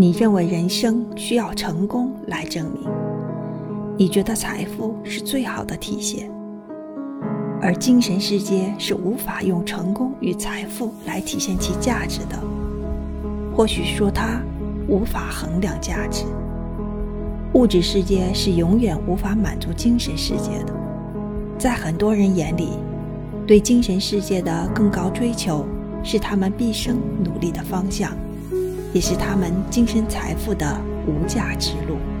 你认为人生需要成功来证明，你觉得财富是最好的体现，而精神世界是无法用成功与财富来体现其价值的。或许说它无法衡量价值。物质世界是永远无法满足精神世界的。在很多人眼里，对精神世界的更高追求是他们毕生努力的方向。也是他们精神财富的无价之路。